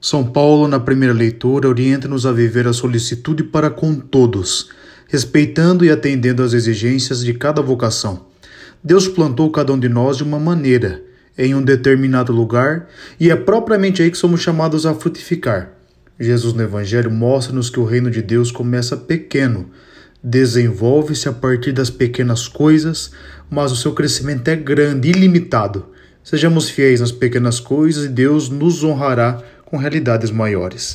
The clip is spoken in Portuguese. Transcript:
São Paulo, na primeira leitura, orienta-nos a viver a solicitude para com todos, respeitando e atendendo às exigências de cada vocação. Deus plantou cada um de nós de uma maneira, em um determinado lugar, e é propriamente aí que somos chamados a frutificar. Jesus no Evangelho mostra-nos que o reino de Deus começa pequeno, desenvolve-se a partir das pequenas coisas, mas o seu crescimento é grande, ilimitado. Sejamos fiéis nas pequenas coisas e Deus nos honrará com realidades maiores.